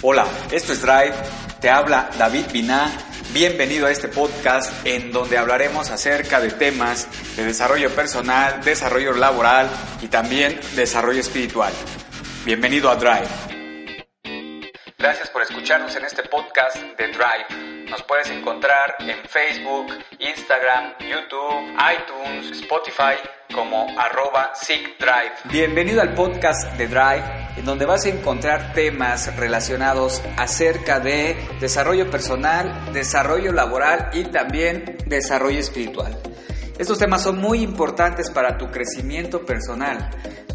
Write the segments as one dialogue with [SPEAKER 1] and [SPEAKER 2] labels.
[SPEAKER 1] Hola, esto es Drive, te habla David Biná. Bienvenido a este podcast en donde hablaremos acerca de temas de desarrollo personal, desarrollo laboral y también desarrollo espiritual. Bienvenido a Drive. Gracias por escucharnos en este podcast de Drive. Nos puedes encontrar en Facebook, Instagram, YouTube, iTunes, Spotify como arroba. Bienvenido al podcast de Drive, en donde vas a encontrar temas relacionados acerca de desarrollo personal, desarrollo laboral y también desarrollo espiritual. Estos temas son muy importantes para tu crecimiento personal.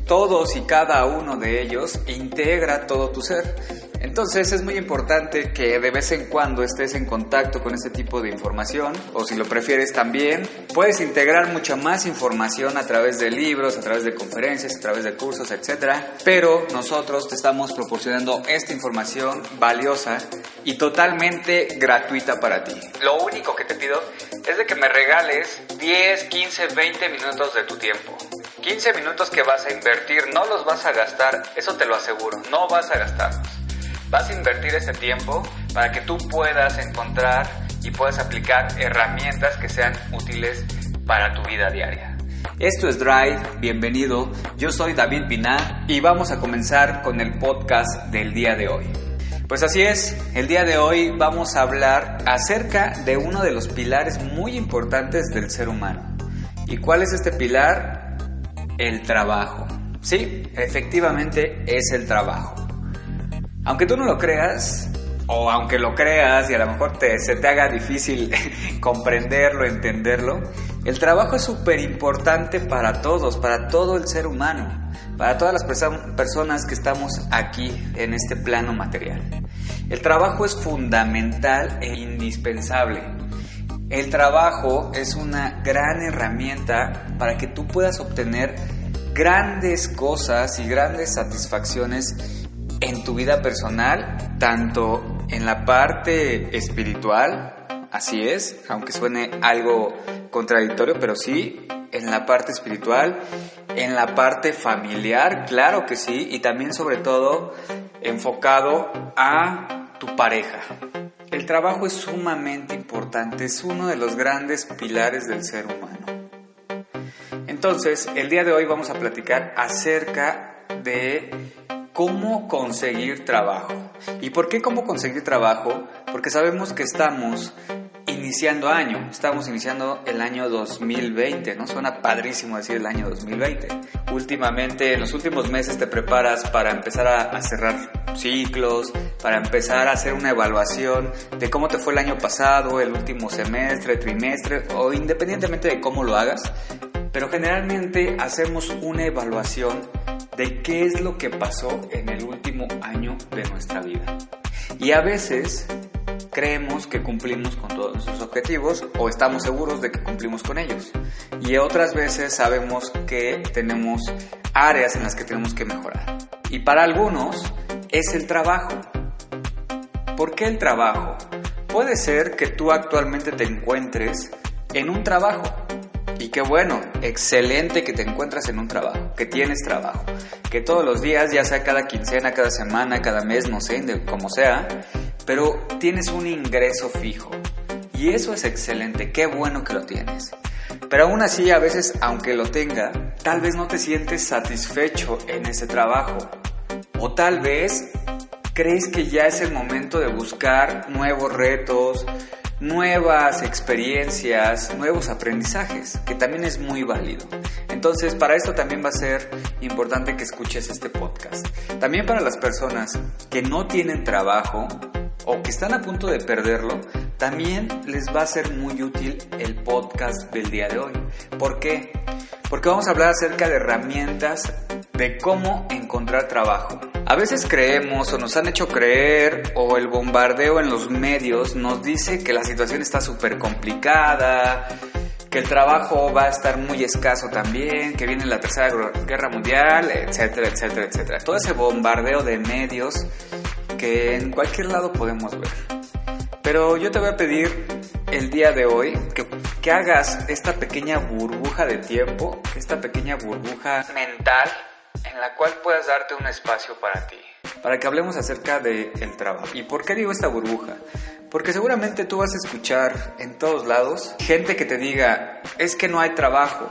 [SPEAKER 1] Todos y cada uno de ellos integra todo tu ser. Entonces es muy importante que de vez en cuando estés en contacto con este tipo de información o si lo prefieres también puedes integrar mucha más información a través de libros, a través de conferencias, a través de cursos, etc. Pero nosotros te estamos proporcionando esta información valiosa y totalmente gratuita para ti. Lo único que te pido es que me regales 10, 15, 20 minutos de tu tiempo. 15 minutos que vas a invertir, no los vas a gastar, eso te lo aseguro, no vas a gastarlos. Vas a invertir ese tiempo para que tú puedas encontrar y puedas aplicar herramientas que sean útiles para tu vida diaria. Esto es Drive, bienvenido. Yo soy David Piná y vamos a comenzar con el podcast del día de hoy. Pues así es, el día de hoy vamos a hablar acerca de uno de los pilares muy importantes del ser humano. ¿Y cuál es este pilar? El trabajo. Sí, efectivamente es el trabajo. Aunque tú no lo creas, o aunque lo creas y a lo mejor te, se te haga difícil comprenderlo, entenderlo, el trabajo es súper importante para todos, para todo el ser humano, para todas las personas que estamos aquí en este plano material. El trabajo es fundamental e indispensable. El trabajo es una gran herramienta para que tú puedas obtener grandes cosas y grandes satisfacciones en tu vida personal, tanto en la parte espiritual, así es, aunque suene algo contradictorio, pero sí, en la parte espiritual, en la parte familiar, claro que sí, y también sobre todo enfocado a tu pareja. El trabajo es sumamente importante, es uno de los grandes pilares del ser humano. Entonces, el día de hoy vamos a platicar acerca de cómo conseguir trabajo. ¿Y por qué cómo conseguir trabajo? Porque sabemos que estamos iniciando año, estamos iniciando el año 2020, ¿no? Suena padrísimo decir el año 2020. Últimamente, en los últimos meses te preparas para empezar a, cerrar ciclos, para empezar a hacer una evaluación de cómo te fue el año pasado, el último semestre, trimestre, o independientemente de cómo lo hagas, pero generalmente hacemos una evaluación de qué es lo que pasó en el último año de nuestra vida. Y a veces creemos que cumplimos con todos nuestros objetivos o estamos seguros de que cumplimos con ellos. Y otras veces sabemos que tenemos áreas en las que tenemos que mejorar. Y para algunos es el trabajo. ¿Por qué el trabajo? Puede ser que tú actualmente te encuentres en un trabajo y qué bueno, excelente que te encuentras en un trabajo, que tienes trabajo, que todos los días, ya sea cada quincena, cada semana, cada mes, no sé, como sea, pero tienes un ingreso fijo. Y eso es excelente, qué bueno que lo tienes. Pero aún así, a veces, aunque lo tenga, tal vez no te sientes satisfecho en ese trabajo. O tal vez crees que ya es el momento de buscar nuevos retos, nuevas experiencias, nuevos aprendizajes, que también es muy válido. Entonces, para esto también va a ser importante que escuches este podcast. También para las personas que no tienen trabajo o que están a punto de perderlo, también les va a ser muy útil el podcast del día de hoy. ¿Por qué? Porque vamos a hablar acerca de herramientas de cómo encontrar trabajo. A veces creemos o nos han hecho creer o el bombardeo en los medios nos dice que la situación está súper complicada, que el trabajo va a estar muy escaso también, que viene la tercera guerra mundial, etcétera, etcétera, etcétera. Todo ese bombardeo de medios que en cualquier lado podemos ver. Pero yo te voy a pedir el día de hoy que, que hagas esta pequeña burbuja de tiempo, esta pequeña burbuja mental en la cual puedas darte un espacio para ti. para que hablemos acerca del el trabajo. ¿Y por qué digo esta burbuja? Porque seguramente tú vas a escuchar en todos lados gente que te diga, es que no hay trabajo.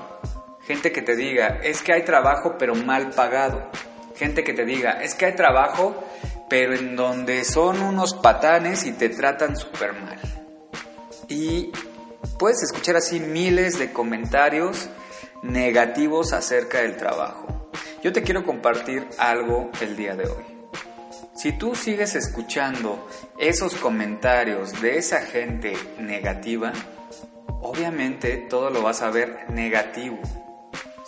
[SPEAKER 1] Gente que te diga, es que hay trabajo pero mal pagado. Gente que te diga, es que hay trabajo pero en donde son unos patanes y te tratan súper mal. Y puedes escuchar así miles de comentarios negativos acerca del trabajo. Yo te quiero compartir algo el día de hoy. Si tú sigues escuchando esos comentarios de esa gente negativa, obviamente todo lo vas a ver negativo.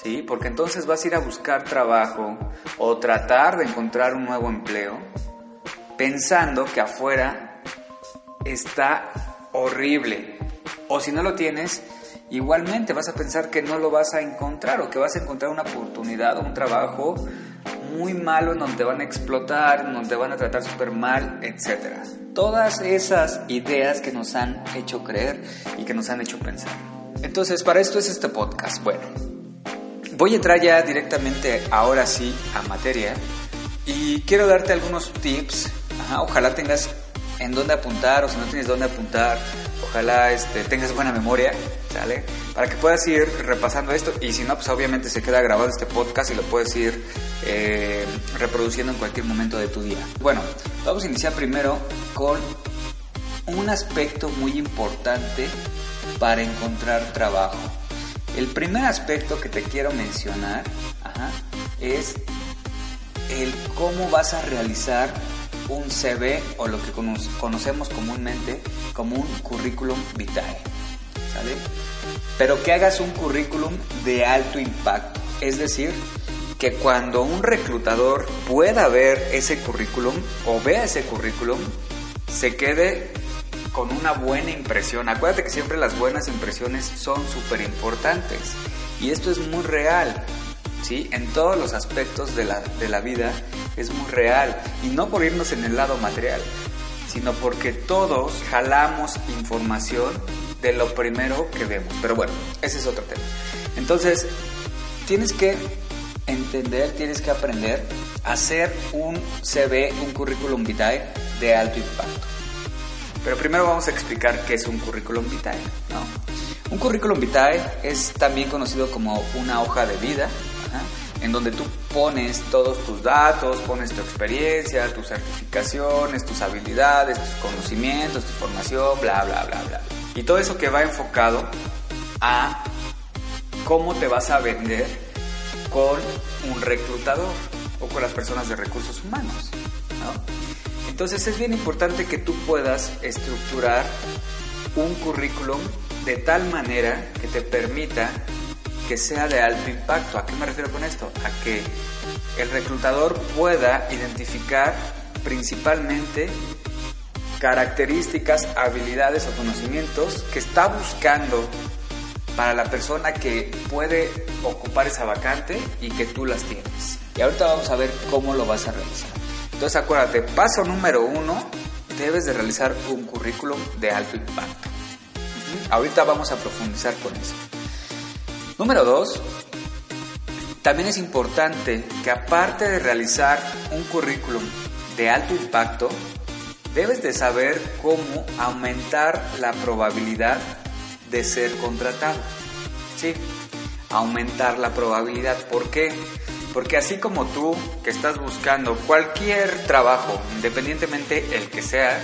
[SPEAKER 1] ¿Sí? Porque entonces vas a ir a buscar trabajo o tratar de encontrar un nuevo empleo pensando que afuera está horrible. O si no lo tienes, igualmente vas a pensar que no lo vas a encontrar o que vas a encontrar una oportunidad o un trabajo muy malo en donde van a explotar, en donde van a tratar súper mal, etc. Todas esas ideas que nos han hecho creer y que nos han hecho pensar. Entonces, para esto es este podcast. Bueno, voy a entrar ya directamente ahora sí a materia y quiero darte algunos tips. ojalá tengas en dónde apuntar o si no tienes dónde apuntar, ojalá este, tengas buena memoria, ¿sale? Para que puedas ir repasando esto y si no, pues obviamente se queda grabado este podcast y lo puedes ir eh, reproduciendo en cualquier momento de tu día. Bueno, vamos a iniciar primero con un aspecto muy importante para encontrar trabajo. El primer aspecto que te quiero mencionar es el cómo vas a realizar un CV o lo que conocemos comúnmente como un currículum vitae. ¿Sale? Pero que hagas un currículum de alto impacto. Es decir, que cuando un reclutador pueda ver ese currículum o vea ese currículum, se quede con una buena impresión. Acuérdate que siempre las buenas impresiones son súper importantes. Y esto es muy real. ¿Sí? En todos los aspectos de la, de la vida es muy real. Y no por irnos en el lado material, sino porque todos jalamos información de lo primero que vemos. Pero bueno, ese es otro tema. Entonces, tienes que entender, tienes que aprender a hacer un CV, un currículum vitae de alto impacto. Pero primero vamos a explicar qué es un currículum vitae. Un currículum vitae es también conocido como una hoja de vida en donde tú pones todos tus datos, pones tu experiencia, tus certificaciones, tus habilidades, tus conocimientos, tu formación, bla, bla, bla, bla. Y todo eso que va enfocado a cómo te vas a vender con un reclutador o con las personas de recursos humanos. Entonces es bien importante que tú puedas estructurar un currículum de tal manera que te permita que sea de alto impacto. ¿A qué me refiero con esto? A que el reclutador pueda identificar principalmente características, habilidades o conocimientos que está buscando para la persona que puede ocupar esa vacante y que tú las tienes. Y ahorita vamos a ver cómo lo vas a realizar. Entonces acuérdate, paso número uno, debes de realizar un currículum de alto impacto. Ahorita vamos a profundizar con eso. Número dos, también es importante que aparte de realizar un currículum de alto impacto, debes de saber cómo aumentar la probabilidad de ser contratado. Sí, aumentar la probabilidad. ¿Por qué? Porque así como tú que estás buscando cualquier trabajo, independientemente el que sea,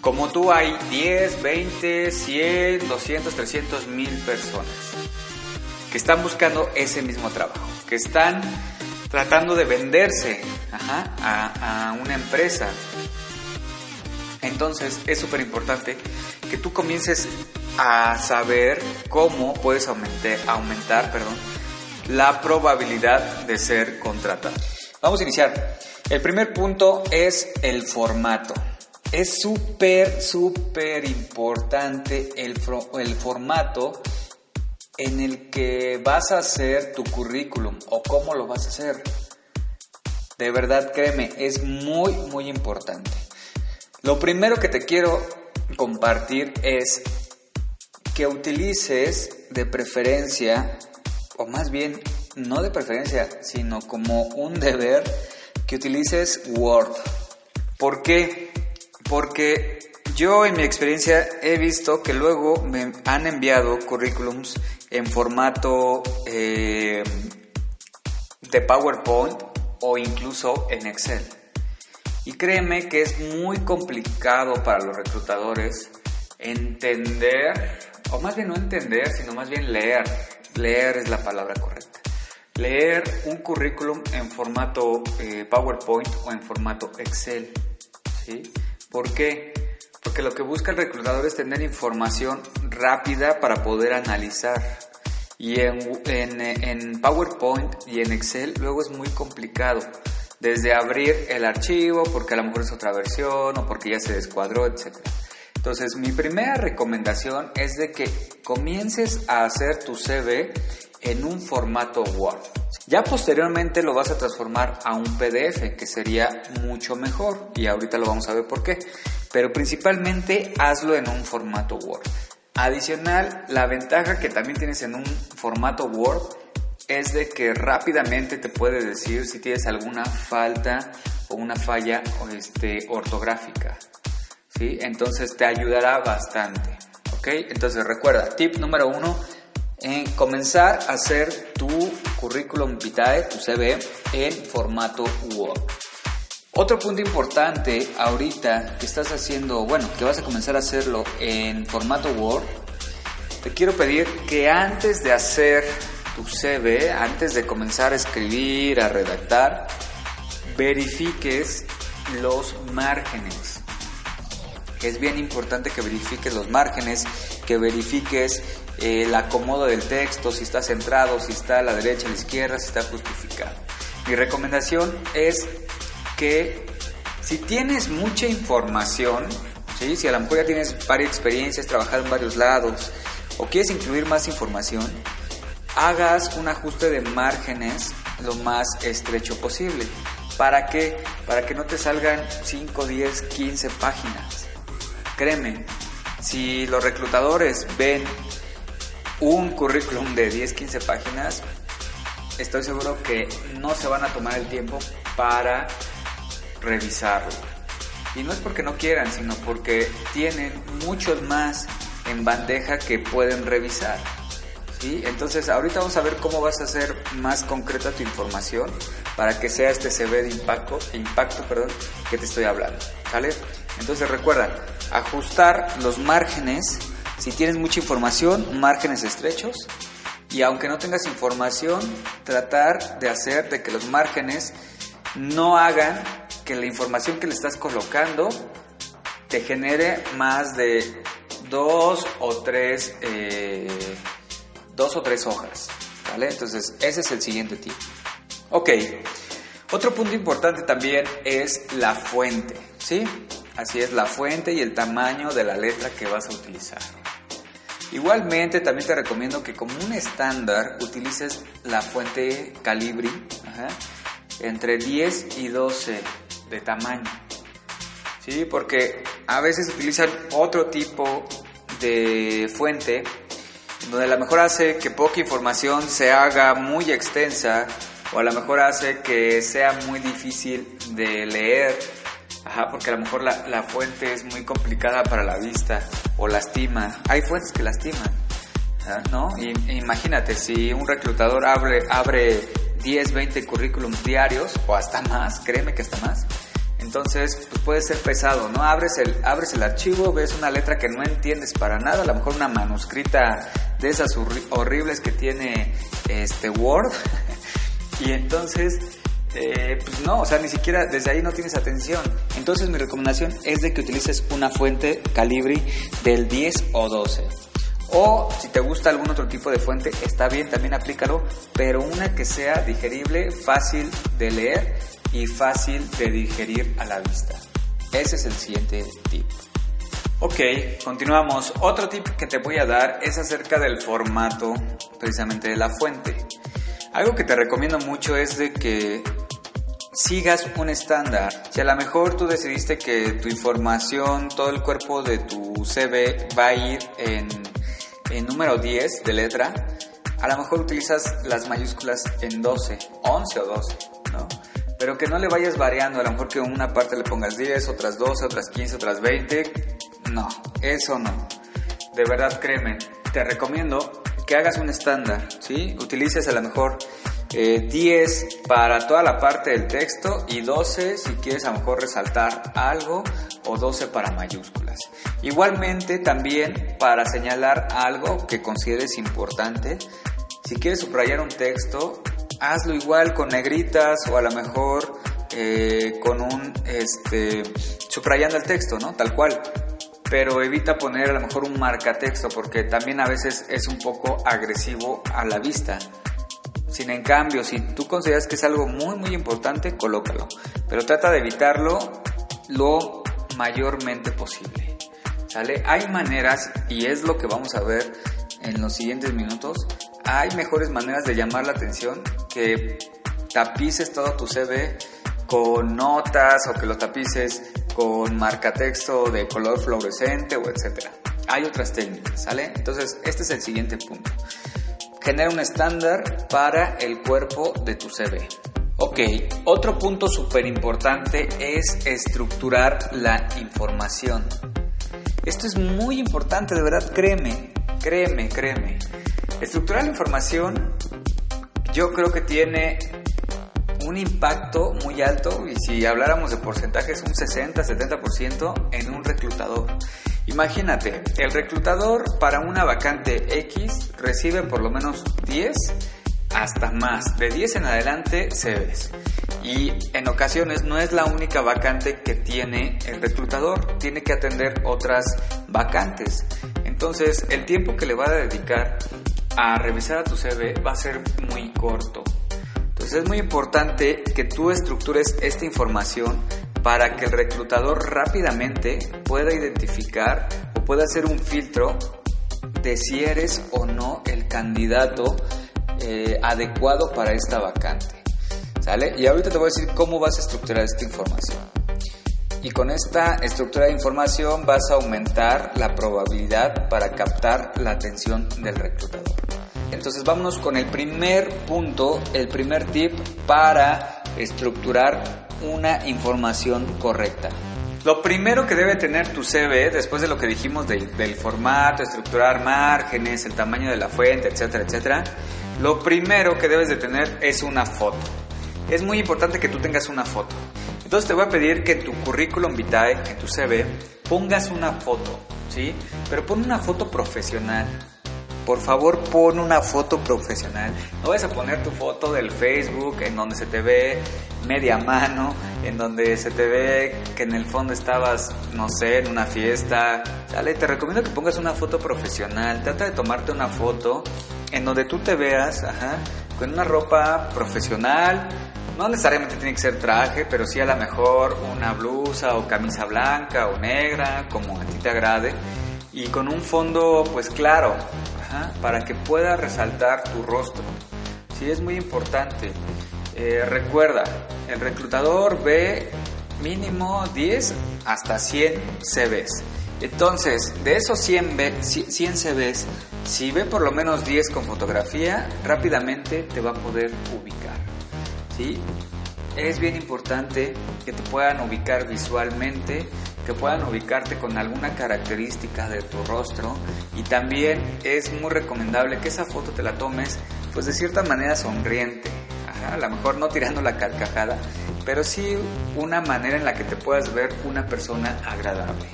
[SPEAKER 1] como tú hay 10, 20, 100, 200, 300 mil personas que están buscando ese mismo trabajo, que están tratando de venderse a, una empresa. Entonces es súper importante que tú comiences a saber cómo puedes aumentar, aumentar perdón, la probabilidad de ser contratado. Vamos a iniciar. El primer punto es el formato. Es súper, súper importante el, el formato en el que vas a hacer tu currículum o cómo lo vas a hacer. De verdad, créeme, es muy, muy importante. Lo primero que te quiero compartir es que utilices de preferencia, o más bien no de preferencia, sino como un deber, que utilices Word. ¿Por qué? Porque yo en mi experiencia he visto que luego me han enviado currículums en formato eh, de PowerPoint o incluso en Excel. Y créeme que es muy complicado para los reclutadores entender, o más bien no entender, sino más bien leer. Leer es la palabra correcta. Leer un currículum en formato eh, PowerPoint o en formato Excel. ¿sí? ¿Por qué? Porque lo que busca el reclutador es tener información rápida para poder analizar. Y en, en, PowerPoint y en Excel luego es muy complicado. Desde abrir el archivo, porque a lo mejor es otra versión o porque ya se descuadró, etc. Entonces, mi primera recomendación es de que comiences a hacer tu CV en un formato Word. Ya posteriormente lo vas a transformar a un PDF, que sería mucho mejor, y ahorita lo vamos a ver por qué. Pero principalmente hazlo en un formato Word. Adicional, la ventaja que también tienes en un formato Word es de que rápidamente te puede decir si tienes alguna falta o una falla este, ortográfica. ¿sí? Entonces te ayudará bastante. ¿ok? Entonces recuerda, tip número uno, en comenzar a hacer tu currículum vitae, tu CV, en formato Word. Otro punto importante ahorita que estás haciendo, bueno, que vas a comenzar a hacerlo en formato Word, te quiero pedir que antes de hacer tu CV, antes de comenzar a escribir, a redactar, verifiques los márgenes. Es bien importante que verifiques los márgenes, que verifiques el acomodo del texto, si está centrado, si está a la derecha, a la izquierda, si está justificado. Mi recomendación es que si tienes mucha información, si a lo mejor ya tienes varias experiencias, trabajado en varios lados o quieres incluir más información, hagas un ajuste de márgenes lo más estrecho posible. ¿Para qué? Para que no te salgan 5, 10, 15 páginas. Créeme, si los reclutadores ven un currículum de 10, 15 páginas, estoy seguro que no se van a tomar el tiempo para revisarlo. Y no es porque no quieran, sino porque tienen muchos más en bandeja que pueden revisar. ¿sí? Entonces ahorita vamos a ver cómo vas a hacer más concreta tu información para que sea este CV de impacto, impacto perdón, que te estoy hablando. Entonces recuerda, ajustar los márgenes, si tienes mucha información, márgenes estrechos. Y aunque no tengas información, tratar de hacer de que los márgenes no hagan que la información que le estás colocando te genere más de dos o tres, eh, dos o tres hojas. ¿Vale? Entonces, ese es el siguiente tip. Ok. Otro punto importante también es la fuente. ¿Sí? Así es, la fuente y el tamaño de la letra que vas a utilizar. Igualmente, también te recomiendo que como un estándar utilices la fuente Calibri entre 10 y 12 de tamaño. ¿Sí? Porque a veces utilizan otro tipo de fuente donde a lo mejor hace que poca información se haga muy extensa o a lo mejor hace que sea muy difícil de leer, Ajá, porque a lo mejor la, la, fuente es muy complicada para la vista o lastima. Hay fuentes que lastiman, ¿no? Y, imagínate, si un reclutador abre, abre 10, 20 currículums diarios o hasta más, créeme que hasta más, entonces, pues puede ser pesado, ¿no? Abres el, abres el archivo, ves una letra que no entiendes para nada, a lo mejor una manuscrita de esas horribles que tiene este Word. y entonces, eh, pues no, o sea, ni siquiera desde ahí no tienes atención. Entonces mi recomendación es de que utilices una fuente Calibri del 10 o 12. O si te gusta algún otro tipo de fuente, está bien, también aplícalo, pero una que sea digerible, fácil de leer y fácil de digerir a la vista. Ese es el siguiente tip. Ok, continuamos. Otro tip que te voy a dar es acerca del formato precisamente de la fuente. Algo que te recomiendo mucho es de que sigas un estándar. Si a lo mejor tú decidiste que tu información, todo el cuerpo de tu CV va a ir en, en número 10 de letra, a lo mejor utilizas las mayúsculas en 12, 11 o 12, ¿no? Pero que no le vayas variando, a lo mejor que una parte le pongas 10, otras 12, otras 15, otras 20. No, eso no. De verdad, créeme, te recomiendo que hagas un estándar, ¿sí? Utilices a lo mejor 10 eh, para toda la parte del texto y 12 si quieres a lo mejor resaltar algo o 12 para mayúsculas. Igualmente también para señalar algo que consideres importante, si quieres subrayar un texto, hazlo igual con negritas o a lo mejor eh, con un, este, subrayando el texto, ¿no? Tal cual. Pero evita poner a lo mejor un marcatexto porque también a veces es un poco agresivo a la vista. Sin en cambio, si tú consideras que es algo muy muy importante, colócalo. Pero trata de evitarlo lo mayormente posible. ¿Sale? Hay maneras, y es lo que vamos a ver en los siguientes minutos, hay mejores maneras de llamar la atención que tapices todo tu CV con notas o que lo tapices con marcatexto de color fluorescente o etcétera. Hay otras técnicas, ¿sale? Entonces, este es el siguiente punto. Genera un estándar para el cuerpo de tu CV. Ok, otro punto súper importante es estructurar la información. Esto es muy importante, de verdad, créeme, créeme, créeme. Estructurar la información yo creo que tiene un impacto muy alto y si habláramos de porcentajes un 60-70% en un reclutador. Imagínate, el reclutador para una vacante X recibe por lo menos 10 hasta más, de 10 en adelante CVs. Y en ocasiones no es la única vacante que tiene el reclutador, tiene que atender otras vacantes. Entonces, el tiempo que le va a dedicar a revisar a tu CV va a ser muy corto. Entonces es muy importante que tú estructures esta información para que el reclutador rápidamente pueda identificar o pueda hacer un filtro de si eres o no el candidato eh, adecuado para esta vacante. ¿Sale? Y ahorita te voy a decir cómo vas a estructurar esta información. Y con esta estructura de información vas a aumentar la probabilidad para captar la atención del reclutador. Entonces vámonos con el primer punto, el primer tip para estructurar una información correcta. Lo primero que debe tener tu CV, después de lo que dijimos del formato, estructurar márgenes, el tamaño de la fuente, etcétera, etcétera, lo primero que debes de tener es una foto. Es muy importante que tú tengas una foto. Entonces te voy a pedir que tu currículum vitae, en tu CV, pongas una foto, ¿sí? Pero pon una foto profesional por favor pon una foto profesional. No vas a poner tu foto del Facebook en donde se te ve media mano, en donde se te ve que en el fondo estabas, no sé, en una fiesta. Dale, te recomiendo que pongas una foto profesional. Trata de tomarte una foto en donde tú te veas, ajá, con una ropa profesional. No necesariamente tiene que ser traje, pero sí a lo mejor una blusa o camisa blanca o negra, como a ti te agrade. Y con un fondo pues claro, para que pueda resaltar tu rostro. Sí, es muy importante. Eh, recuerda, el reclutador ve mínimo 10 hasta 100 CVs. Entonces, de esos 100, 100 CVs, si ve por lo menos 10 con fotografía, rápidamente te va a poder ubicar. ¿Sí? Es bien importante que te puedan ubicar visualmente que puedan ubicarte con alguna característica de tu rostro y también es muy recomendable que esa foto te la tomes pues de cierta manera sonriente, a lo mejor no tirando la carcajada, pero sí una manera en la que te puedas ver una persona agradable.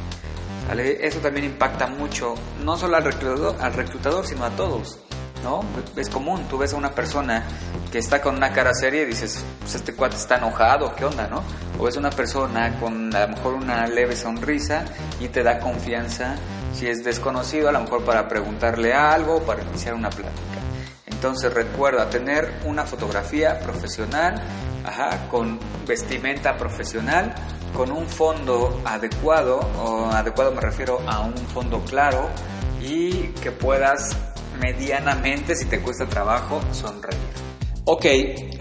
[SPEAKER 1] Eso también impacta mucho, no solo al reclutador, al reclutador sino a todos. ¿no? Es común, tú ves a una persona que está con una cara seria y dices, pues este cuate está enojado, ¿qué onda, no? O ves una persona con a lo mejor una leve sonrisa y te da confianza, si es desconocido, a lo mejor para preguntarle algo, para iniciar una plática. Entonces recuerda tener una fotografía profesional, ajá, con vestimenta profesional, con un fondo adecuado, o adecuado me refiero a un fondo claro y que puedas medianamente, si te cuesta trabajo, sonreír. Ok,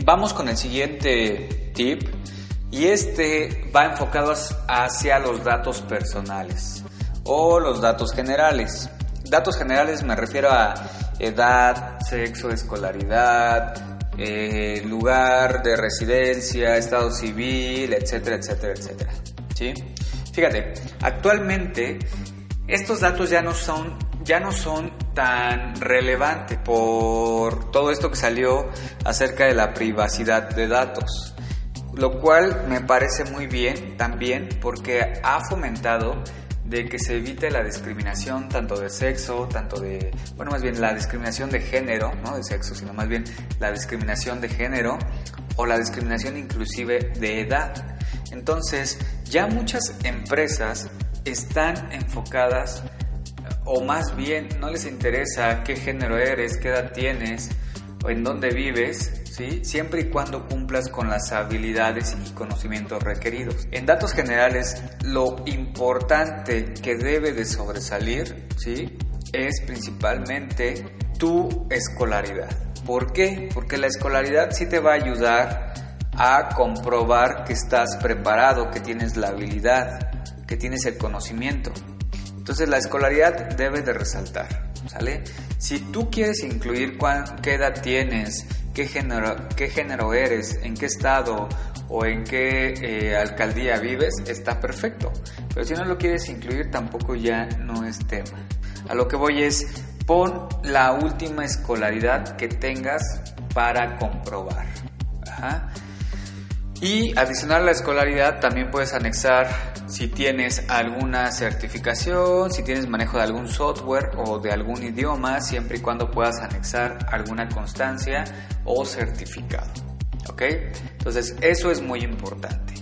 [SPEAKER 1] vamos con el siguiente tip y este va enfocado hacia los datos personales o los datos generales. Datos generales me refiero a edad, sexo, escolaridad, eh, lugar de residencia, estado civil, etcétera, etcétera, etcétera. ¿Sí? Fíjate, actualmente estos datos ya no son ya no son tan relevantes por todo esto que salió acerca de la privacidad de datos, lo cual me parece muy bien también porque ha fomentado de que se evite la discriminación tanto de sexo, tanto de, bueno, más bien la discriminación de género, no de sexo, sino más bien la discriminación de género o la discriminación inclusive de edad. Entonces, ya muchas empresas están enfocadas o más bien no les interesa qué género eres, qué edad tienes o en dónde vives, ¿sí? siempre y cuando cumplas con las habilidades y conocimientos requeridos. En datos generales, lo importante que debe de sobresalir ¿sí? es principalmente tu escolaridad. ¿Por qué? Porque la escolaridad sí te va a ayudar a comprobar que estás preparado, que tienes la habilidad, que tienes el conocimiento. Entonces la escolaridad debe de resaltar, ¿sale? Si tú quieres incluir qué edad tienes, qué género, qué género eres, en qué estado o en qué eh, alcaldía vives, está perfecto. Pero si no lo quieres incluir, tampoco ya no es tema. A lo que voy es, pon la última escolaridad que tengas para comprobar. Ajá. Y adicional a la escolaridad también puedes anexar si tienes alguna certificación, si tienes manejo de algún software o de algún idioma, siempre y cuando puedas anexar alguna constancia o certificado. ¿Ok? Entonces eso es muy importante.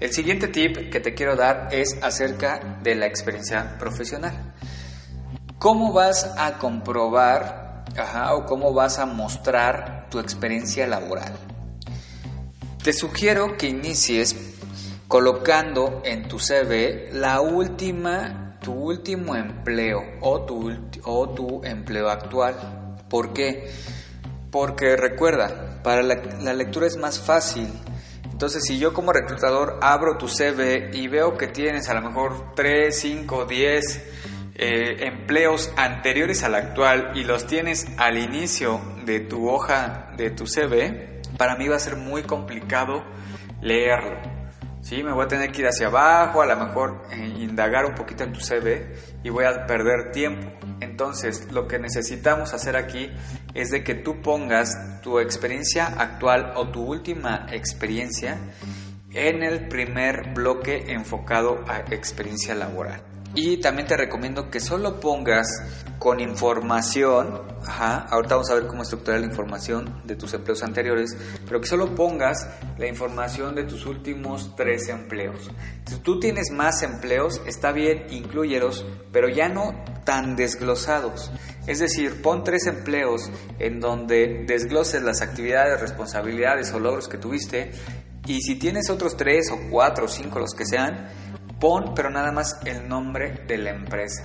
[SPEAKER 1] El siguiente tip que te quiero dar es acerca de la experiencia profesional. ¿Cómo vas a comprobar o cómo vas a mostrar tu experiencia laboral? Te sugiero que inicies colocando en tu CV la última, tu último empleo o tu, o tu empleo actual. ¿Por qué? Porque recuerda, para la, la lectura es más fácil. Entonces, si yo como reclutador abro tu CV y veo que tienes a lo mejor 3, 5, 10 empleos anteriores al actual y los tienes al inicio de tu hoja de tu CV, para mí va a ser muy complicado leerlo. ¿sí? Me voy a tener que ir hacia abajo, a lo mejor eh, indagar un poquito en tu CV y voy a perder tiempo. Entonces, lo que necesitamos hacer aquí es de que tú pongas tu experiencia actual o tu última experiencia en el primer bloque enfocado a experiencia laboral. Y también te recomiendo que solo pongas con información, ajá, ahorita vamos a ver cómo estructurar la información de tus empleos anteriores, pero que solo pongas la información de tus últimos tres empleos. Si tú tienes más empleos, está bien, incluyeros, pero ya no tan desglosados. Es decir, pon tres empleos en donde desgloses las actividades, responsabilidades o logros que tuviste y si tienes otros tres o cuatro o cinco, los que sean, pon pero nada más el nombre de la empresa.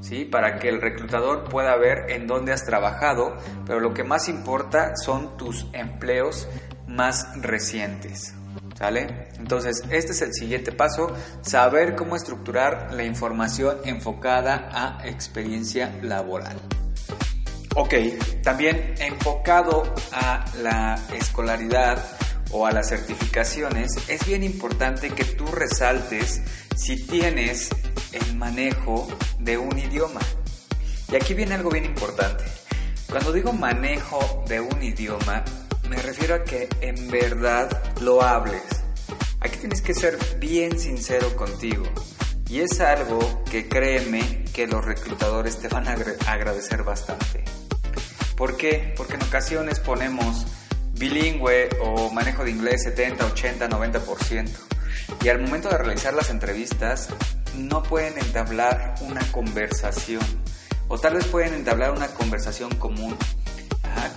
[SPEAKER 1] ¿Sí? Para que el reclutador pueda ver en dónde has trabajado, pero lo que más importa son tus empleos más recientes. ¿Sale? Entonces, este es el siguiente paso, saber cómo estructurar la información enfocada a experiencia laboral. Ok, también enfocado a la escolaridad o a las certificaciones, es bien importante que tú resaltes si tienes el manejo de un idioma. Y aquí viene algo bien importante. Cuando digo manejo de un idioma, me refiero a que en verdad lo hables. Aquí tienes que ser bien sincero contigo. Y es algo que créeme que los reclutadores te van a agradecer bastante. ¿Por qué? Porque en ocasiones ponemos bilingüe o manejo de inglés 70, 80, 90% y al momento de realizar las entrevistas no pueden entablar una conversación o tal vez pueden entablar una conversación común.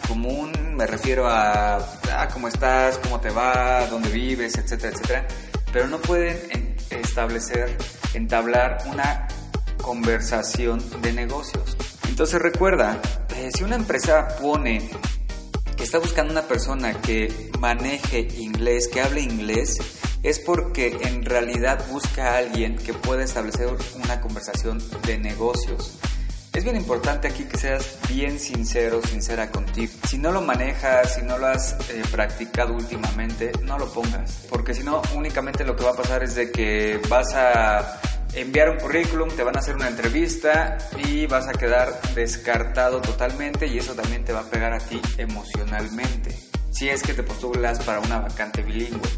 [SPEAKER 1] común me refiero a ah, cómo estás, cómo te va, dónde vives, etcétera, etcétera, pero no pueden establecer, entablar una conversación de negocios. Entonces recuerda, eh, si una empresa pone está buscando una persona que maneje inglés, que hable inglés, es porque en realidad busca a alguien que pueda establecer una conversación de negocios. Es bien importante aquí que seas bien sincero, sincera contigo. Si no lo manejas, si no lo has eh, practicado últimamente, no lo pongas. Porque si no, únicamente lo que va a pasar es de que vas a enviar un currículum, te van a hacer una entrevista y vas a quedar descartado totalmente y eso también te va a pegar a ti emocionalmente. Si es que te postulas para una vacante bilingüe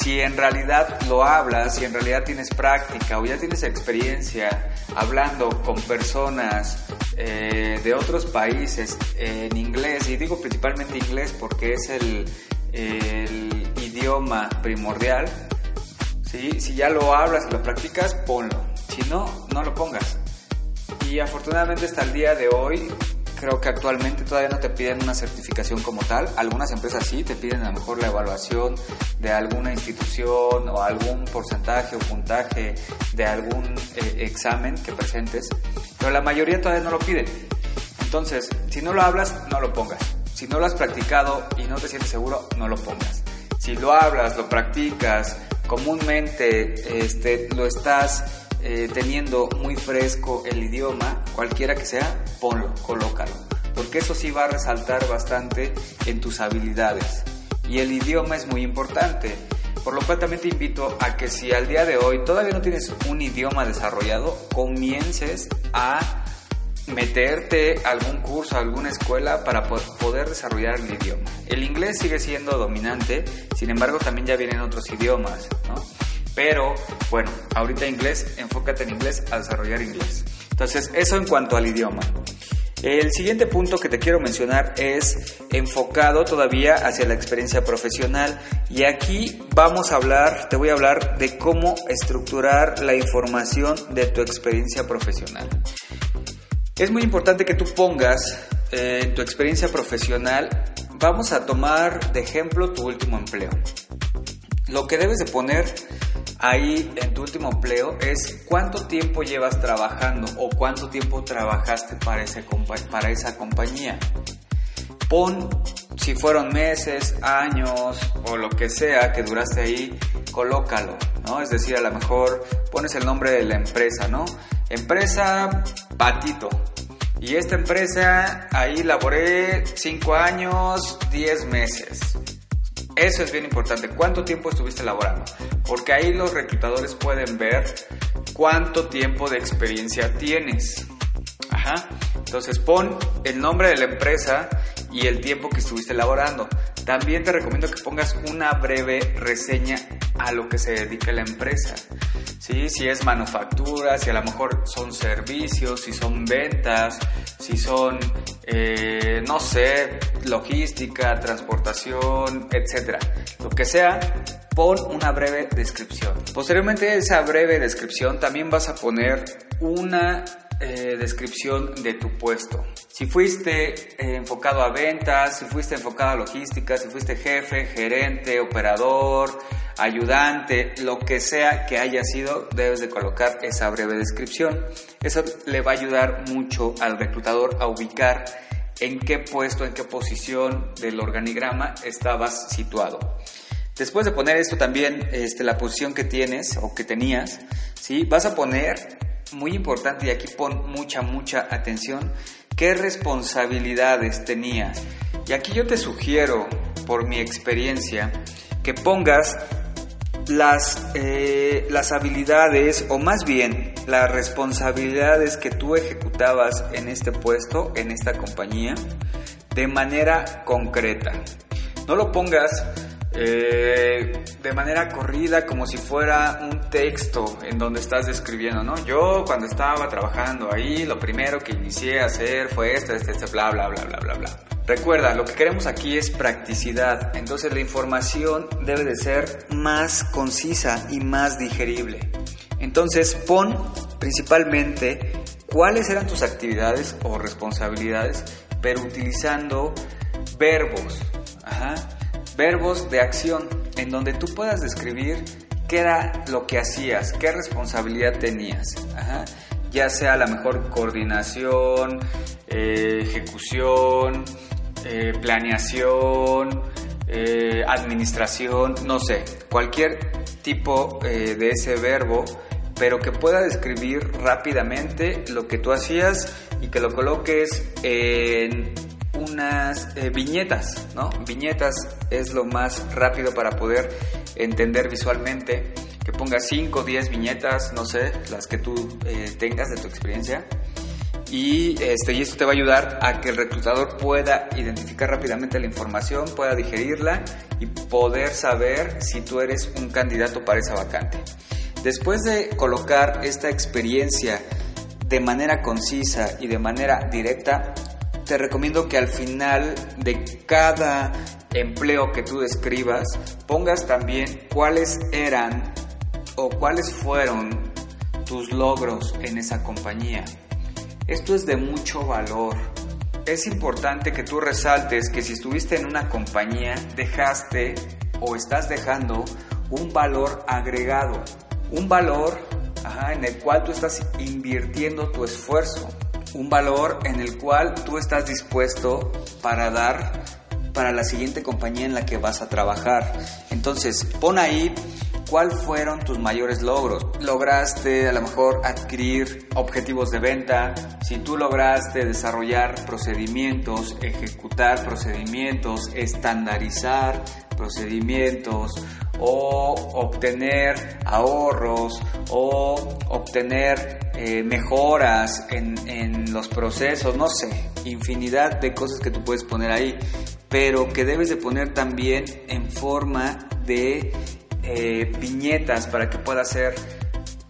[SPEAKER 1] si en realidad lo hablas, si en realidad tienes práctica o ya tienes experiencia hablando con personas eh, de otros países en inglés, y digo principalmente inglés porque es el, idioma primordial, ¿sí? si ya lo hablas y lo practicas, ponlo. Si no, no lo pongas. Y afortunadamente hasta el día de hoy Creo que actualmente todavía no te piden una certificación como tal. Algunas empresas sí te piden a lo mejor la evaluación de alguna institución o algún porcentaje o puntaje de algún eh, examen que presentes, pero la mayoría todavía no lo piden. Entonces, si no lo hablas, no lo pongas. Si no lo has practicado y no te sientes seguro, no lo pongas. Si lo hablas, lo practicas, comúnmente este, lo estás eh, teniendo muy fresco el idioma, cualquiera que sea, ponlo, colócalo, porque eso sí va a resaltar bastante en tus habilidades. Y el idioma es muy importante, por lo cual también te invito a que si al día de hoy todavía no tienes un idioma desarrollado, comiences a meterte algún curso, alguna escuela para poder desarrollar el idioma. El inglés sigue siendo dominante, sin embargo también ya vienen otros idiomas, ¿no? Pero bueno, ahorita inglés, enfócate en inglés a desarrollar inglés. Entonces, eso en cuanto al idioma. El siguiente punto que te quiero mencionar es enfocado todavía hacia la experiencia profesional y aquí vamos a hablar, te voy a hablar de cómo estructurar la información de tu experiencia profesional. Es muy importante que tú pongas eh, en tu experiencia profesional, vamos a tomar de ejemplo tu último empleo. Lo que debes de poner ahí en tu último empleo es cuánto tiempo llevas trabajando o cuánto tiempo trabajaste para, para esa compañía. Pon si fueron meses, años o lo que sea que duraste ahí, colócalo, ¿no? Es decir, a lo mejor pones el nombre de la empresa, ¿no? Empresa Patito. Y esta empresa, ahí laboré 5 años, 10 meses. Eso es bien importante. ¿Cuánto tiempo estuviste laborando? Porque ahí los reclutadores pueden ver cuánto tiempo de experiencia tienes. Ajá. Entonces pon el nombre de la empresa y el tiempo que estuviste laborando. También te recomiendo que pongas una breve reseña a lo que se dedica la empresa. ¿Sí? Si es manufactura, si a lo mejor son servicios, si son ventas, si son, eh, no sé, logística, transportación, etc. Lo que sea, pon una breve descripción. Posteriormente a esa breve descripción también vas a poner una eh, descripción de tu puesto. Si fuiste eh, enfocado a ventas, si fuiste enfocado a logística, si fuiste jefe, gerente, operador, ayudante, lo que sea que haya sido, debes de colocar esa breve descripción. Eso le va a ayudar mucho al reclutador a ubicar en qué puesto, en qué posición del organigrama estabas situado. Después de poner esto también, este, la posición que tienes o que tenías, ¿sí? vas a poner muy importante y aquí pon mucha, mucha atención, qué responsabilidades tenías. Y aquí yo te sugiero, por mi experiencia, que pongas las, eh, las habilidades o más bien las responsabilidades que tú ejecutabas en este puesto, en esta compañía, de manera concreta. No lo pongas eh, de manera corrida como si fuera un texto en donde estás describiendo, ¿no? Yo cuando estaba trabajando ahí, lo primero que inicié a hacer fue esto, este, este, bla, bla, bla, bla, bla, bla. Recuerda, lo que queremos aquí es practicidad, entonces la información debe de ser más concisa y más digerible. Entonces pon principalmente cuáles eran tus actividades o responsabilidades, pero utilizando verbos. Ajá verbos de acción, en donde tú puedas describir qué era lo que hacías, qué responsabilidad tenías. Ya sea la mejor coordinación, eh, ejecución, eh, planeación, eh, administración, no sé, cualquier tipo de ese verbo pero que pueda describir rápidamente lo que tú hacías y que lo coloques en unas eh, viñetas, ¿no? Viñetas es lo más rápido para poder entender visualmente. Que pongas 5 o 10 viñetas, no sé, las que tú eh, tengas de tu experiencia. Y, este, y esto te va a ayudar a que el reclutador pueda identificar rápidamente la información, pueda digerirla y poder saber si tú eres un candidato para esa vacante. Después de colocar esta experiencia de manera concisa y de manera directa, te recomiendo que al final de cada empleo que tú describas pongas también cuáles eran o cuáles fueron tus logros en esa compañía. Esto es de mucho valor. Es importante que tú resaltes que si estuviste en una compañía dejaste o estás dejando un valor agregado, un valor en el cual tú estás invirtiendo tu esfuerzo un valor en el cual tú estás dispuesto para dar para la siguiente compañía en la que vas a trabajar. Entonces, pon ahí cuáles fueron tus mayores logros. Lograste a lo mejor adquirir objetivos de venta, si tú lograste desarrollar procedimientos, ejecutar procedimientos, estandarizar procedimientos o obtener ahorros o obtener eh, mejoras en, los procesos, no sé, infinidad de cosas que tú puedes poner ahí, pero que debes de poner también en forma de eh, viñetas para que pueda ser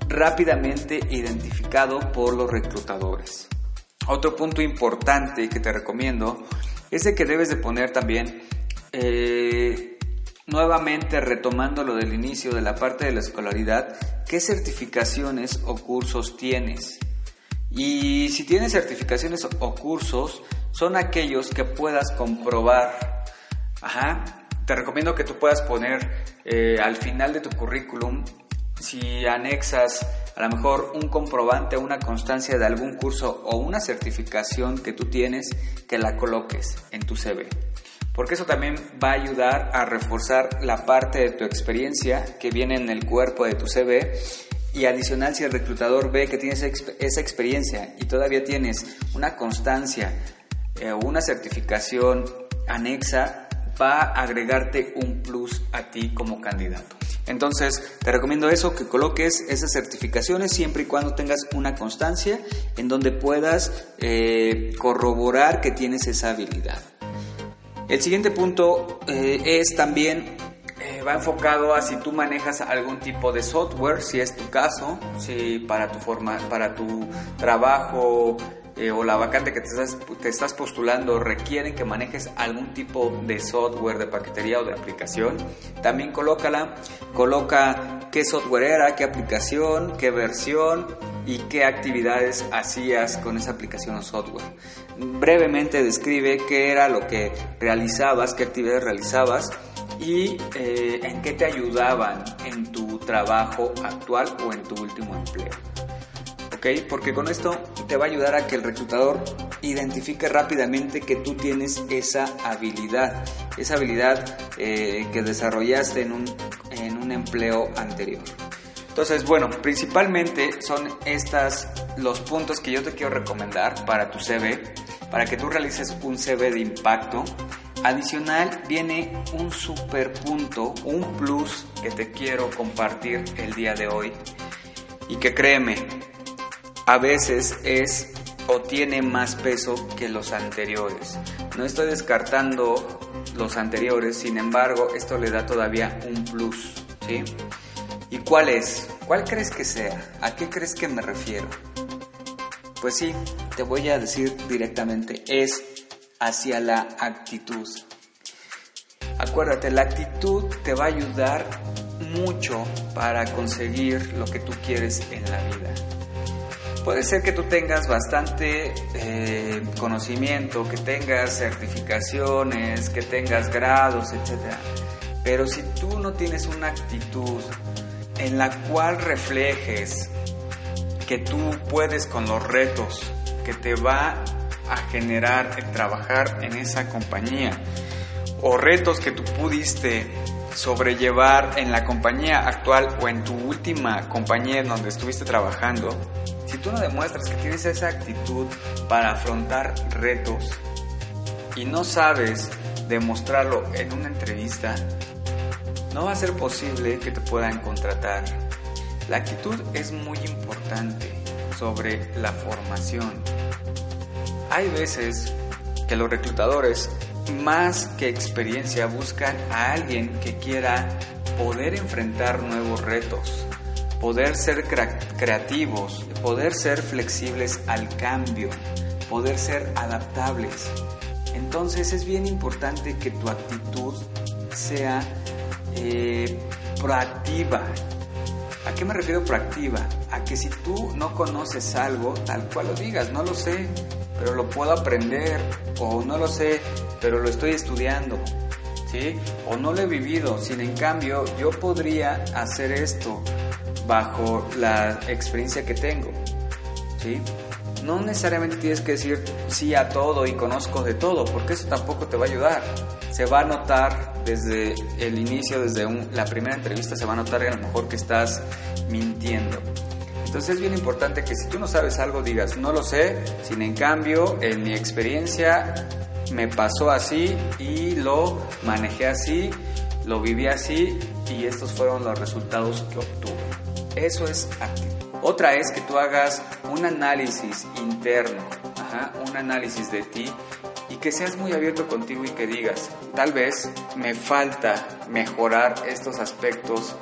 [SPEAKER 1] rápidamente identificado por los reclutadores. Otro punto importante que te recomiendo es de que debes de poner también eh, nuevamente retomando lo del inicio de la parte de la escolaridad, qué certificaciones o cursos tienes. Y si tienes certificaciones o cursos, son aquellos que puedas comprobar. Te recomiendo que tú puedas poner eh, al final de tu currículum, si anexas a lo mejor un comprobante o una constancia de algún curso o una certificación que tú tienes, que la coloques en tu CV porque eso también va a ayudar a reforzar la parte de tu experiencia que viene en el cuerpo de tu CV y adicional si el reclutador ve que tienes esa experiencia y todavía tienes una constancia eh, o una certificación anexa, va a agregarte un plus a ti como candidato. Entonces, te recomiendo eso, que coloques esas certificaciones siempre y cuando tengas una constancia en donde puedas eh, corroborar que tienes esa habilidad. El siguiente punto eh, es también, eh, va enfocado a si tú manejas algún tipo de software, si es tu caso, si para tu, forma, para tu trabajo eh, o la vacante que te estás, te estás postulando requieren que manejes algún tipo de software de paquetería o de aplicación, también colócala, coloca qué software era, qué aplicación, qué versión y qué actividades hacías con esa aplicación o software. Brevemente describe qué era lo que realizabas, qué actividades realizabas y eh, en qué te ayudaban en tu trabajo actual o en tu último empleo. ¿Ok? Porque con esto te va a ayudar a que el reclutador identifique rápidamente que tú tienes esa habilidad, esa habilidad eh, que desarrollaste en un, en un empleo anterior. Entonces, bueno, principalmente son estas los puntos que yo te quiero recomendar para tu CV, para que tú realices un CV de impacto. Adicional viene un super punto, un plus que te quiero compartir el día de hoy y que créeme, a veces es o tiene más peso que los anteriores. No estoy descartando los anteriores, sin embargo, esto le da todavía un plus, ¿sí? ¿Y cuál es? ¿Cuál crees que sea? ¿A qué crees que me refiero? Pues sí, te voy a decir directamente, es hacia la actitud. Acuérdate, la actitud te va a ayudar mucho para conseguir lo que tú quieres en la vida. Puede ser que tú tengas bastante eh, conocimiento, que tengas certificaciones, que tengas grados, etc. Pero si tú no tienes una actitud en la cual reflejes que tú puedes con los retos que te va a generar el trabajar en esa compañía o retos que tú pudiste sobrellevar en la compañía actual o en tu última compañía en donde estuviste trabajando, si tú no demuestras que tienes esa actitud para afrontar retos y no sabes demostrarlo en una entrevista, no va a ser posible que te puedan contratar. La actitud es muy importante sobre la formación. Hay veces que los reclutadores, más que experiencia, buscan a alguien que quiera poder enfrentar nuevos retos, poder ser creativos, poder ser flexibles al cambio, poder ser adaptables. Entonces es bien importante que tu actitud sea eh, proactiva. ¿A qué me refiero proactiva? A que si tú no conoces algo, tal cual lo digas, no lo sé, pero lo puedo aprender, o no lo sé, pero lo estoy estudiando, ¿sí? O no lo he vivido, sin en cambio yo podría hacer esto bajo la experiencia que tengo, ¿sí? No necesariamente tienes que decir sí a todo y conozco de todo, porque eso tampoco te va a ayudar. Se va a notar desde el inicio, desde la primera entrevista, se va a notar a lo mejor que estás mintiendo. Entonces es bien importante que si tú no sabes algo digas, no lo sé, sin en cambio, en mi experiencia me pasó así y lo manejé así, lo viví así y estos fueron los resultados que obtuve. Eso es actitud. Otra es que tú hagas un análisis interno, un análisis de ti que seas muy abierto contigo y que digas, tal vez me falta mejorar estos aspectos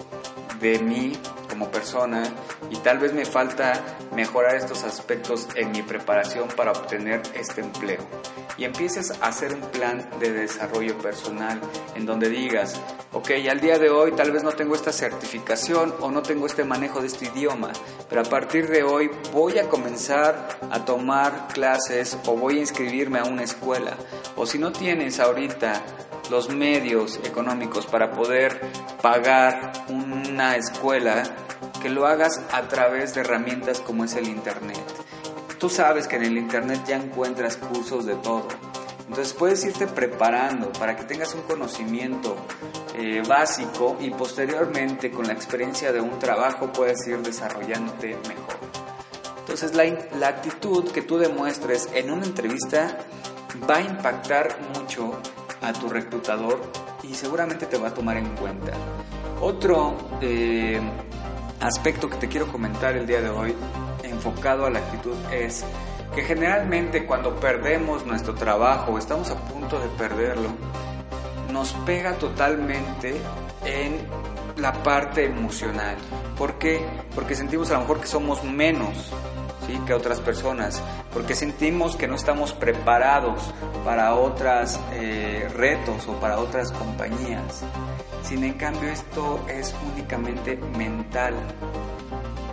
[SPEAKER 1] de mí como persona y tal vez me falta mejorar estos aspectos en mi preparación para obtener este empleo. Y empieces a hacer un plan de desarrollo personal en donde digas, ok, al día de hoy tal vez no tengo esta certificación o no tengo este manejo de este idioma, pero a partir de hoy voy a comenzar a tomar clases o voy a inscribirme a una escuela. O si no tienes ahorita los medios económicos para poder pagar una escuela, que lo hagas a través de herramientas como es el Internet. Tú sabes que en el Internet ya encuentras cursos de todo. Entonces puedes irte preparando para que tengas un conocimiento eh, básico y posteriormente con la experiencia de un trabajo puedes ir desarrollándote mejor. Entonces la, la actitud que tú demuestres en una entrevista va a impactar mucho a tu reclutador y seguramente te va a tomar en cuenta. Otro eh, aspecto que te quiero comentar el día de hoy, enfocado a la actitud, es que generalmente cuando perdemos nuestro trabajo o estamos a punto de perderlo, nos pega totalmente en la parte emocional. ¿Por qué? Porque sentimos a lo mejor que somos menos que otras personas, porque sentimos que no estamos preparados para otros eh, retos o para otras compañías. Sin en cambio esto es únicamente mental.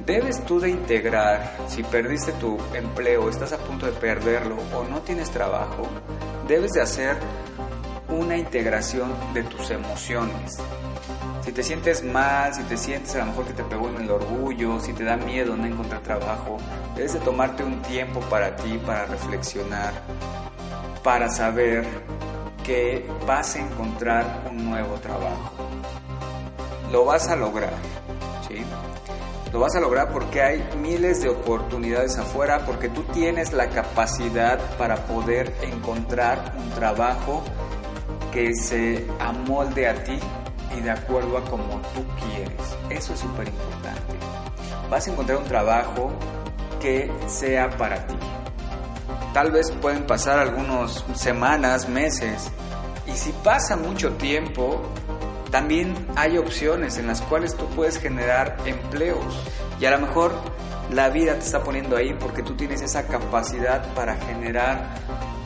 [SPEAKER 1] Debes tú de integrar, si perdiste tu empleo, estás a punto de perderlo o no tienes trabajo, debes de hacer una integración de tus emociones. Si te sientes mal, si te sientes a lo mejor que te pegó en el orgullo, si te da miedo no encontrar trabajo, debes de tomarte un tiempo para ti, para reflexionar, para saber que vas a encontrar un nuevo trabajo. Lo vas a lograr, ¿sí? Lo vas a lograr porque hay miles de oportunidades afuera, porque tú tienes la capacidad para poder encontrar un trabajo que se amolde a ti y de acuerdo a como tú quieres. Eso es súper importante. Vas a encontrar un trabajo que sea para ti. Tal vez pueden pasar algunas semanas, meses, y si pasa mucho tiempo, también hay opciones en las cuales tú puedes generar empleos. Y a lo mejor la vida te está poniendo ahí porque tú tienes esa capacidad para generar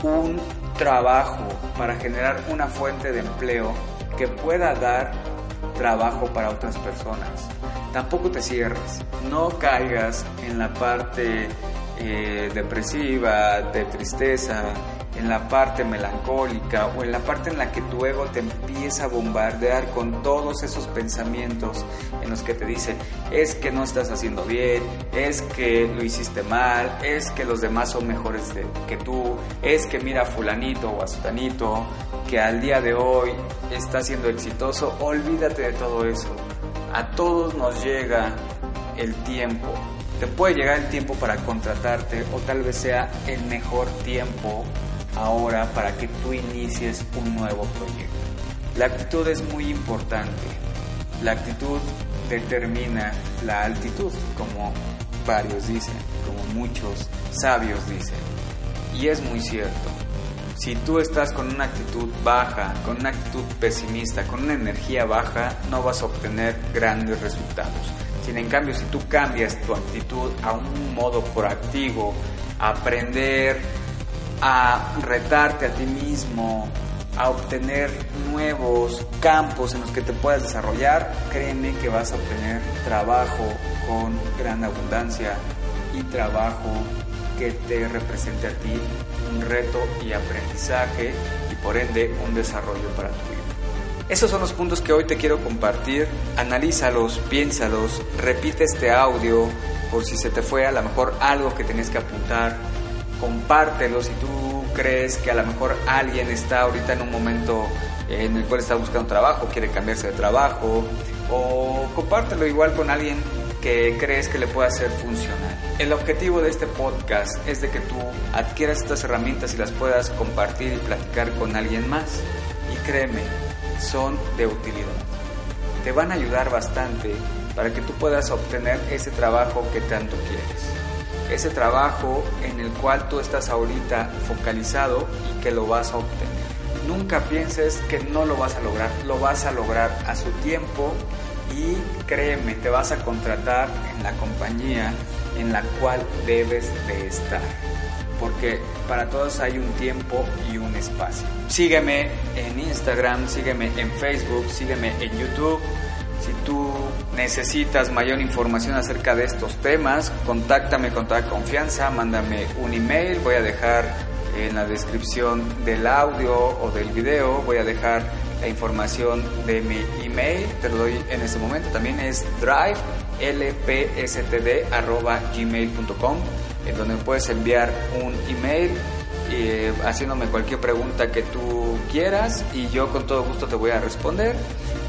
[SPEAKER 1] un trabajo, para generar una fuente de empleo que pueda dar trabajo para otras personas. Tampoco te cierres, no caigas en la parte eh, depresiva, de tristeza, en la parte melancólica o en la parte en la que tu ego te empieza a bombardear con todos esos pensamientos en los que te dice es que no estás haciendo bien, es que lo hiciste mal, es que los demás son mejores que tú, es que mira a fulanito o a sutanito que al día de hoy está siendo exitoso, olvídate de todo eso. A todos nos llega el tiempo. Te puede llegar el tiempo para contratarte o tal vez sea el mejor tiempo ahora para que tú inicies un nuevo proyecto. La actitud es muy importante. La actitud determina la altitud, como varios dicen, como muchos sabios dicen. Y es muy cierto. Si tú estás con una actitud baja, con una actitud pesimista, con una energía baja, no vas a obtener grandes resultados. Sin en cambio, si tú cambias tu actitud a un modo proactivo, aprender, a retarte a ti mismo, a obtener nuevos campos en los que te puedas desarrollar, créeme que vas a obtener trabajo con gran abundancia y trabajo que te represente a ti un reto y aprendizaje y por ende un desarrollo para tu vida. Esos son los puntos que hoy te quiero compartir. Analízalos, piénsalos, repite este audio por si se te fue a lo mejor algo que tenías que apuntar compártelo si tú crees que a lo mejor alguien está ahorita en un momento en el cual está buscando trabajo, quiere cambiarse de trabajo, o compártelo igual con alguien que crees que le pueda ser funcional. El objetivo de este podcast es de que tú adquieras estas herramientas y las puedas compartir y platicar con alguien más. Y créeme, son de utilidad. Te van a ayudar bastante para que tú puedas obtener ese trabajo que tanto quieres ese trabajo en el cual tú estás ahorita focalizado y que lo vas a obtener. Nunca pienses que no lo vas a lograr, lo vas a lograr a su tiempo y créeme, te vas a contratar en la compañía en la cual debes de estar. Porque para todos hay un tiempo y un espacio. Sígueme en Instagram, sígueme en Facebook, sígueme en YouTube si tú necesitas mayor información acerca de estos temas, contáctame con toda confianza, mándame un email, voy a dejar en la descripción del audio o del video, voy a dejar la información de mi email, te lo doy en este momento, también es drive lpstd.gmail.com, en donde puedes enviar un email eh, haciéndome cualquier pregunta que tú quieras y yo con todo gusto te voy a responder.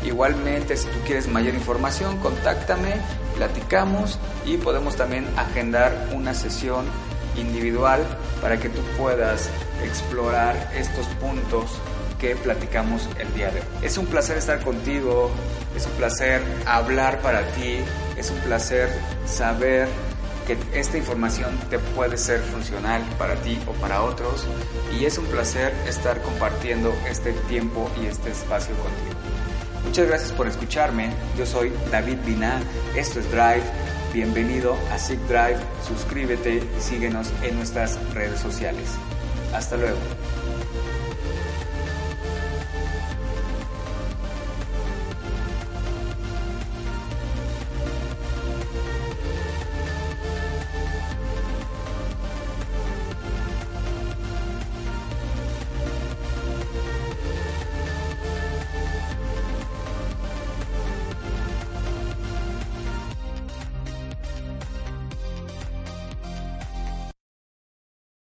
[SPEAKER 1] Igualmente, si tú quieres mayor información, contáctame, platicamos y podemos también agendar una sesión individual para que tú puedas explorar estos puntos que platicamos el día de hoy. Es un placer estar contigo, es un placer hablar para ti, es un placer saber que esta información te puede ser funcional para ti o para otros y es un placer estar compartiendo este tiempo y este espacio contigo. Muchas gracias por escucharme. Yo soy David Bina. Esto es Drive. Bienvenido a Sick Drive. Suscríbete y síguenos en nuestras redes sociales. Hasta luego.